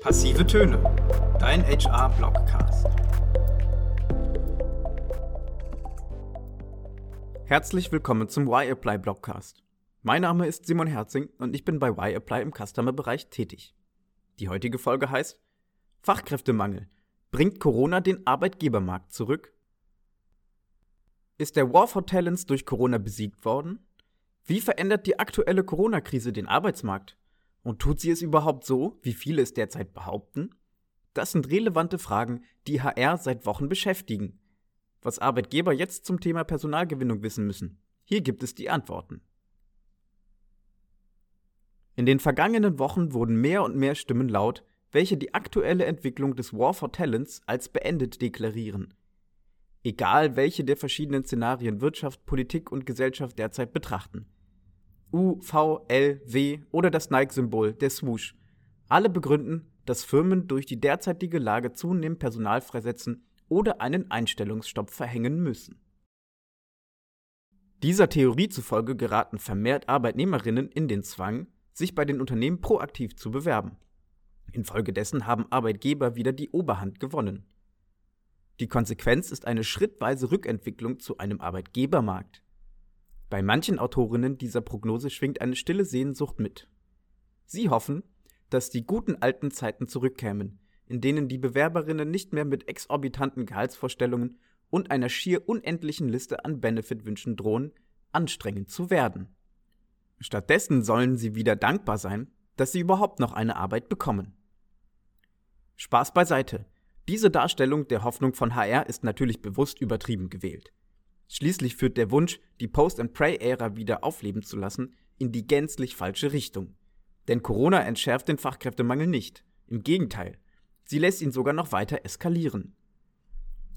Passive Töne, dein HR-Blogcast. Herzlich willkommen zum Y-Apply Blogcast. Mein Name ist Simon Herzing und ich bin bei Y-Apply im Customer-Bereich tätig. Die heutige Folge heißt Fachkräftemangel. Bringt Corona den Arbeitgebermarkt zurück? Ist der War for Talents durch Corona besiegt worden? Wie verändert die aktuelle Corona-Krise den Arbeitsmarkt? Und tut sie es überhaupt so, wie viele es derzeit behaupten? Das sind relevante Fragen, die HR seit Wochen beschäftigen. Was Arbeitgeber jetzt zum Thema Personalgewinnung wissen müssen. Hier gibt es die Antworten. In den vergangenen Wochen wurden mehr und mehr Stimmen laut, welche die aktuelle Entwicklung des War for Talents als beendet deklarieren. Egal welche der verschiedenen Szenarien Wirtschaft, Politik und Gesellschaft derzeit betrachten. U, V, L, W oder das Nike-Symbol, der Swoosh. Alle begründen, dass Firmen durch die derzeitige Lage zunehmend Personal freisetzen oder einen Einstellungsstopp verhängen müssen. Dieser Theorie zufolge geraten vermehrt Arbeitnehmerinnen in den Zwang, sich bei den Unternehmen proaktiv zu bewerben. Infolgedessen haben Arbeitgeber wieder die Oberhand gewonnen. Die Konsequenz ist eine schrittweise Rückentwicklung zu einem Arbeitgebermarkt. Bei manchen Autorinnen dieser Prognose schwingt eine stille Sehnsucht mit. Sie hoffen, dass die guten alten Zeiten zurückkämen, in denen die Bewerberinnen nicht mehr mit exorbitanten Gehaltsvorstellungen und einer schier unendlichen Liste an Benefitwünschen drohen, anstrengend zu werden. Stattdessen sollen sie wieder dankbar sein, dass sie überhaupt noch eine Arbeit bekommen. Spaß beiseite. Diese Darstellung der Hoffnung von HR ist natürlich bewusst übertrieben gewählt. Schließlich führt der Wunsch, die Post-and-Pray-Ära wieder aufleben zu lassen, in die gänzlich falsche Richtung. Denn Corona entschärft den Fachkräftemangel nicht. Im Gegenteil, sie lässt ihn sogar noch weiter eskalieren.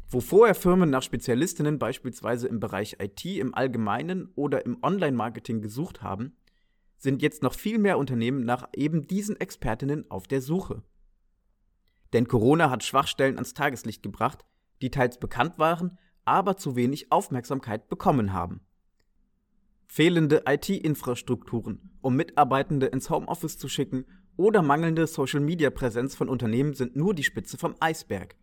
Wo vorher Firmen nach Spezialistinnen beispielsweise im Bereich IT im Allgemeinen oder im Online-Marketing gesucht haben, sind jetzt noch viel mehr Unternehmen nach eben diesen Expertinnen auf der Suche. Denn Corona hat Schwachstellen ans Tageslicht gebracht, die teils bekannt waren, aber zu wenig Aufmerksamkeit bekommen haben. Fehlende IT-Infrastrukturen, um Mitarbeitende ins Homeoffice zu schicken, oder mangelnde Social-Media-Präsenz von Unternehmen sind nur die Spitze vom Eisberg.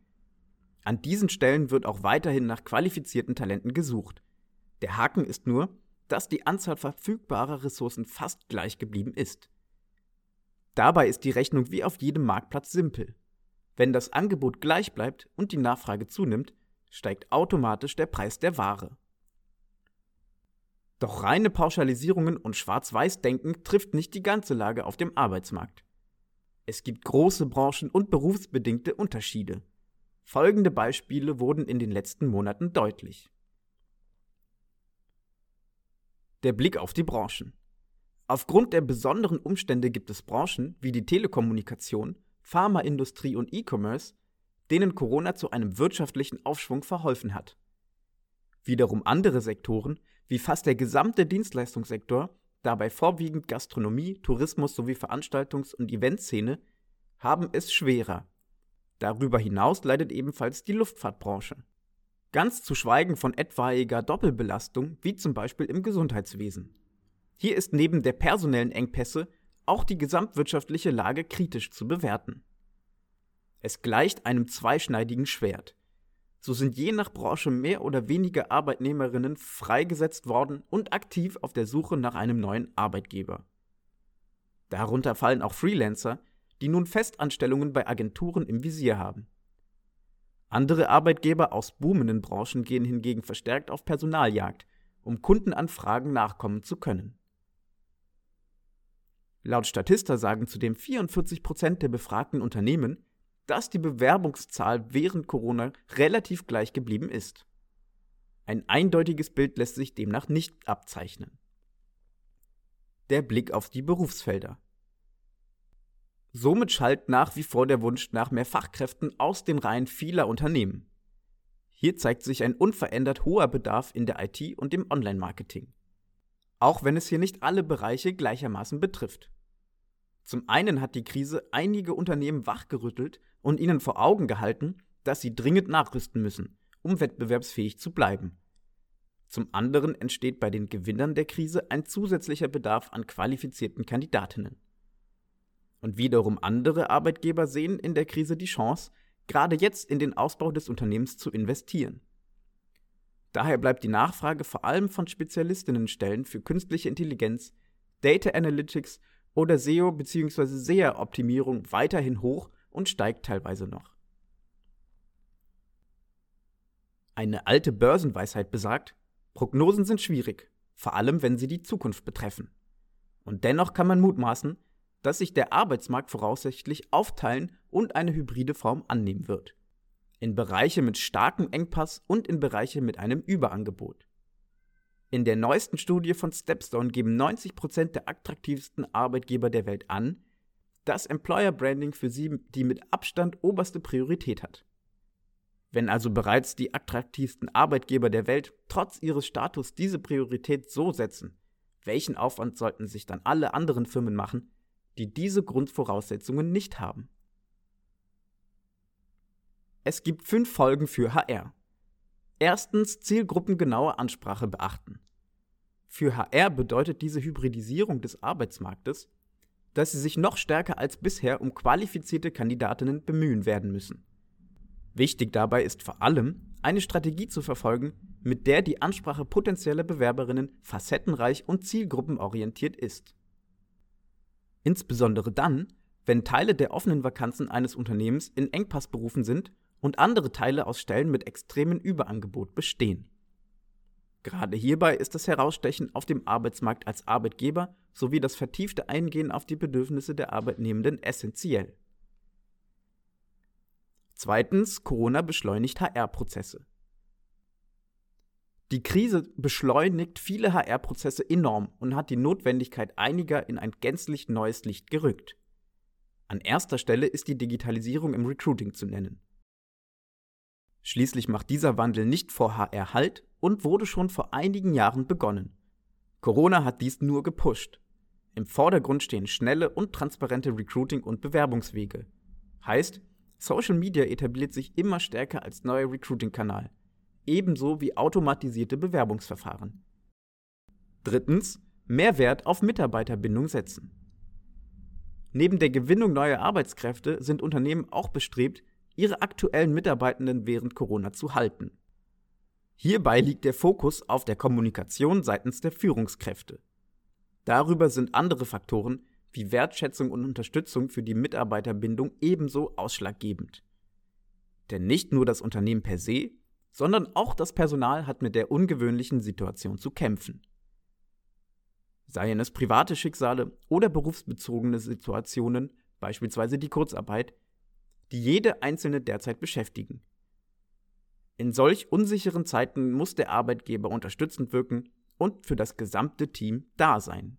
An diesen Stellen wird auch weiterhin nach qualifizierten Talenten gesucht. Der Haken ist nur, dass die Anzahl verfügbarer Ressourcen fast gleich geblieben ist. Dabei ist die Rechnung wie auf jedem Marktplatz simpel. Wenn das Angebot gleich bleibt und die Nachfrage zunimmt, steigt automatisch der Preis der Ware. Doch reine Pauschalisierungen und Schwarz-Weiß-Denken trifft nicht die ganze Lage auf dem Arbeitsmarkt. Es gibt große branchen- und berufsbedingte Unterschiede. Folgende Beispiele wurden in den letzten Monaten deutlich. Der Blick auf die Branchen. Aufgrund der besonderen Umstände gibt es Branchen wie die Telekommunikation, Pharmaindustrie und E-Commerce, denen Corona zu einem wirtschaftlichen Aufschwung verholfen hat. Wiederum andere Sektoren, wie fast der gesamte Dienstleistungssektor, dabei vorwiegend Gastronomie, Tourismus sowie Veranstaltungs- und Eventszene, haben es schwerer. Darüber hinaus leidet ebenfalls die Luftfahrtbranche. Ganz zu schweigen von etwaiger Doppelbelastung, wie zum Beispiel im Gesundheitswesen. Hier ist neben der personellen Engpässe auch die gesamtwirtschaftliche Lage kritisch zu bewerten. Es gleicht einem zweischneidigen Schwert. So sind je nach Branche mehr oder weniger Arbeitnehmerinnen freigesetzt worden und aktiv auf der Suche nach einem neuen Arbeitgeber. Darunter fallen auch Freelancer, die nun Festanstellungen bei Agenturen im Visier haben. Andere Arbeitgeber aus boomenden Branchen gehen hingegen verstärkt auf Personaljagd, um Kundenanfragen nachkommen zu können. Laut Statista sagen zudem 44 Prozent der befragten Unternehmen, dass die Bewerbungszahl während Corona relativ gleich geblieben ist. Ein eindeutiges Bild lässt sich demnach nicht abzeichnen. Der Blick auf die Berufsfelder. Somit schallt nach wie vor der Wunsch nach mehr Fachkräften aus den Reihen vieler Unternehmen. Hier zeigt sich ein unverändert hoher Bedarf in der IT und im Online-Marketing. Auch wenn es hier nicht alle Bereiche gleichermaßen betrifft. Zum einen hat die Krise einige Unternehmen wachgerüttelt und ihnen vor Augen gehalten, dass sie dringend nachrüsten müssen, um wettbewerbsfähig zu bleiben. Zum anderen entsteht bei den Gewinnern der Krise ein zusätzlicher Bedarf an qualifizierten Kandidatinnen. Und wiederum andere Arbeitgeber sehen in der Krise die Chance, gerade jetzt in den Ausbau des Unternehmens zu investieren. Daher bleibt die Nachfrage vor allem von Spezialistinnenstellen für künstliche Intelligenz, Data Analytics oder SEO bzw. SEA-Optimierung weiterhin hoch und steigt teilweise noch. Eine alte Börsenweisheit besagt, Prognosen sind schwierig, vor allem wenn sie die Zukunft betreffen. Und dennoch kann man mutmaßen, dass sich der Arbeitsmarkt voraussichtlich aufteilen und eine hybride Form annehmen wird. In Bereiche mit starkem Engpass und in Bereiche mit einem Überangebot. In der neuesten Studie von Stepstone geben 90% der attraktivsten Arbeitgeber der Welt an, dass Employer Branding für sie die mit Abstand oberste Priorität hat. Wenn also bereits die attraktivsten Arbeitgeber der Welt trotz ihres Status diese Priorität so setzen, welchen Aufwand sollten sich dann alle anderen Firmen machen, die diese Grundvoraussetzungen nicht haben? Es gibt fünf Folgen für HR. Erstens zielgruppengenaue Ansprache beachten. Für HR bedeutet diese Hybridisierung des Arbeitsmarktes, dass sie sich noch stärker als bisher um qualifizierte Kandidatinnen bemühen werden müssen. Wichtig dabei ist vor allem, eine Strategie zu verfolgen, mit der die Ansprache potenzieller Bewerberinnen facettenreich und zielgruppenorientiert ist. Insbesondere dann, wenn Teile der offenen Vakanzen eines Unternehmens in Engpassberufen sind und andere Teile aus Stellen mit extremem Überangebot bestehen. Gerade hierbei ist das Herausstechen auf dem Arbeitsmarkt als Arbeitgeber sowie das vertiefte Eingehen auf die Bedürfnisse der Arbeitnehmenden essentiell. Zweitens, Corona beschleunigt HR-Prozesse. Die Krise beschleunigt viele HR-Prozesse enorm und hat die Notwendigkeit einiger in ein gänzlich neues Licht gerückt. An erster Stelle ist die Digitalisierung im Recruiting zu nennen. Schließlich macht dieser Wandel nicht vor HR Halt und wurde schon vor einigen Jahren begonnen. Corona hat dies nur gepusht. Im Vordergrund stehen schnelle und transparente Recruiting- und Bewerbungswege. Heißt, Social Media etabliert sich immer stärker als neuer Recruiting-Kanal, ebenso wie automatisierte Bewerbungsverfahren. Drittens, Mehrwert auf Mitarbeiterbindung setzen. Neben der Gewinnung neuer Arbeitskräfte sind Unternehmen auch bestrebt, ihre aktuellen Mitarbeitenden während Corona zu halten. Hierbei liegt der Fokus auf der Kommunikation seitens der Führungskräfte. Darüber sind andere Faktoren wie Wertschätzung und Unterstützung für die Mitarbeiterbindung ebenso ausschlaggebend. Denn nicht nur das Unternehmen per se, sondern auch das Personal hat mit der ungewöhnlichen Situation zu kämpfen. Seien es private Schicksale oder berufsbezogene Situationen, beispielsweise die Kurzarbeit, die jede Einzelne derzeit beschäftigen. In solch unsicheren Zeiten muss der Arbeitgeber unterstützend wirken und für das gesamte Team da sein.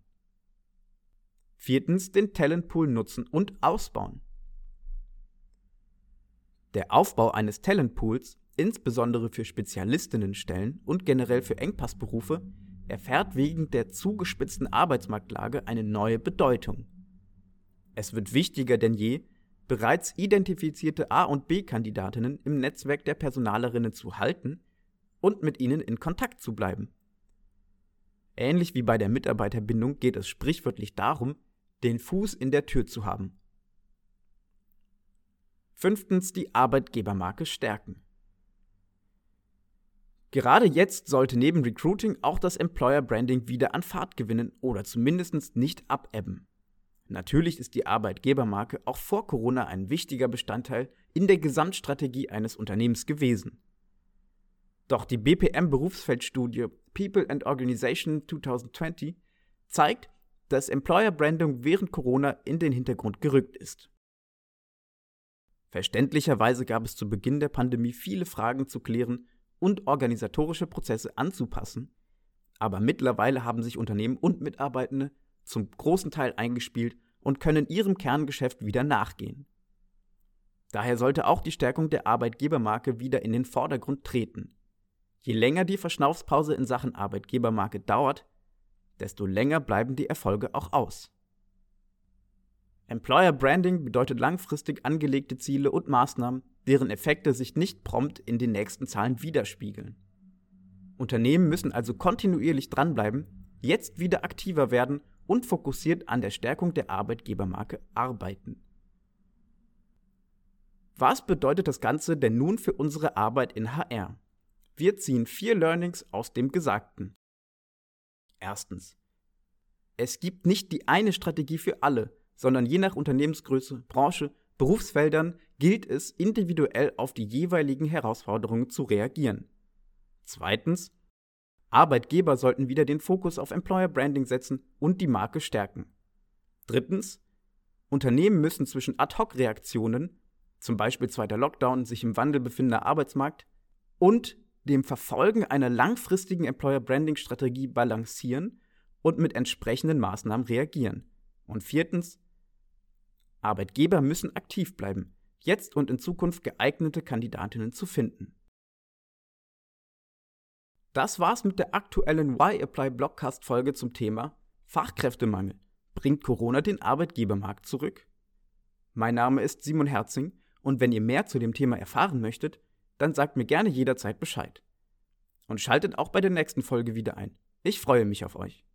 Viertens den Talentpool nutzen und ausbauen. Der Aufbau eines Talentpools, insbesondere für Spezialistinnenstellen und generell für Engpassberufe, erfährt wegen der zugespitzten Arbeitsmarktlage eine neue Bedeutung. Es wird wichtiger denn je, bereits identifizierte A- und B-Kandidatinnen im Netzwerk der Personalerinnen zu halten und mit ihnen in Kontakt zu bleiben. Ähnlich wie bei der Mitarbeiterbindung geht es sprichwörtlich darum, den Fuß in der Tür zu haben. Fünftens die Arbeitgebermarke stärken. Gerade jetzt sollte neben Recruiting auch das Employer Branding wieder an Fahrt gewinnen oder zumindest nicht abebben. Natürlich ist die Arbeitgebermarke auch vor Corona ein wichtiger Bestandteil in der Gesamtstrategie eines Unternehmens gewesen. Doch die BPM Berufsfeldstudie People and Organization 2020 zeigt, dass Employer Branding während Corona in den Hintergrund gerückt ist. Verständlicherweise gab es zu Beginn der Pandemie viele Fragen zu klären und organisatorische Prozesse anzupassen, aber mittlerweile haben sich Unternehmen und Mitarbeitende zum großen Teil eingespielt und können ihrem Kerngeschäft wieder nachgehen. Daher sollte auch die Stärkung der Arbeitgebermarke wieder in den Vordergrund treten. Je länger die Verschnaufspause in Sachen Arbeitgebermarke dauert, desto länger bleiben die Erfolge auch aus. Employer Branding bedeutet langfristig angelegte Ziele und Maßnahmen, deren Effekte sich nicht prompt in den nächsten Zahlen widerspiegeln. Unternehmen müssen also kontinuierlich dranbleiben, jetzt wieder aktiver werden und fokussiert an der Stärkung der Arbeitgebermarke arbeiten. Was bedeutet das Ganze denn nun für unsere Arbeit in HR? Wir ziehen vier Learnings aus dem Gesagten. Erstens. Es gibt nicht die eine Strategie für alle, sondern je nach Unternehmensgröße, Branche, Berufsfeldern gilt es, individuell auf die jeweiligen Herausforderungen zu reagieren. Zweitens. Arbeitgeber sollten wieder den Fokus auf Employer Branding setzen und die Marke stärken. Drittens. Unternehmen müssen zwischen Ad-Hoc-Reaktionen, zum Beispiel zweiter Lockdown, sich im Wandel befindender Arbeitsmarkt, und dem Verfolgen einer langfristigen Employer Branding Strategie balancieren und mit entsprechenden Maßnahmen reagieren. Und viertens, Arbeitgeber müssen aktiv bleiben, jetzt und in Zukunft geeignete Kandidatinnen zu finden. Das war's mit der aktuellen Why Apply Blogcast Folge zum Thema Fachkräftemangel. Bringt Corona den Arbeitgebermarkt zurück? Mein Name ist Simon Herzing und wenn ihr mehr zu dem Thema erfahren möchtet, dann sagt mir gerne jederzeit Bescheid. Und schaltet auch bei der nächsten Folge wieder ein. Ich freue mich auf euch.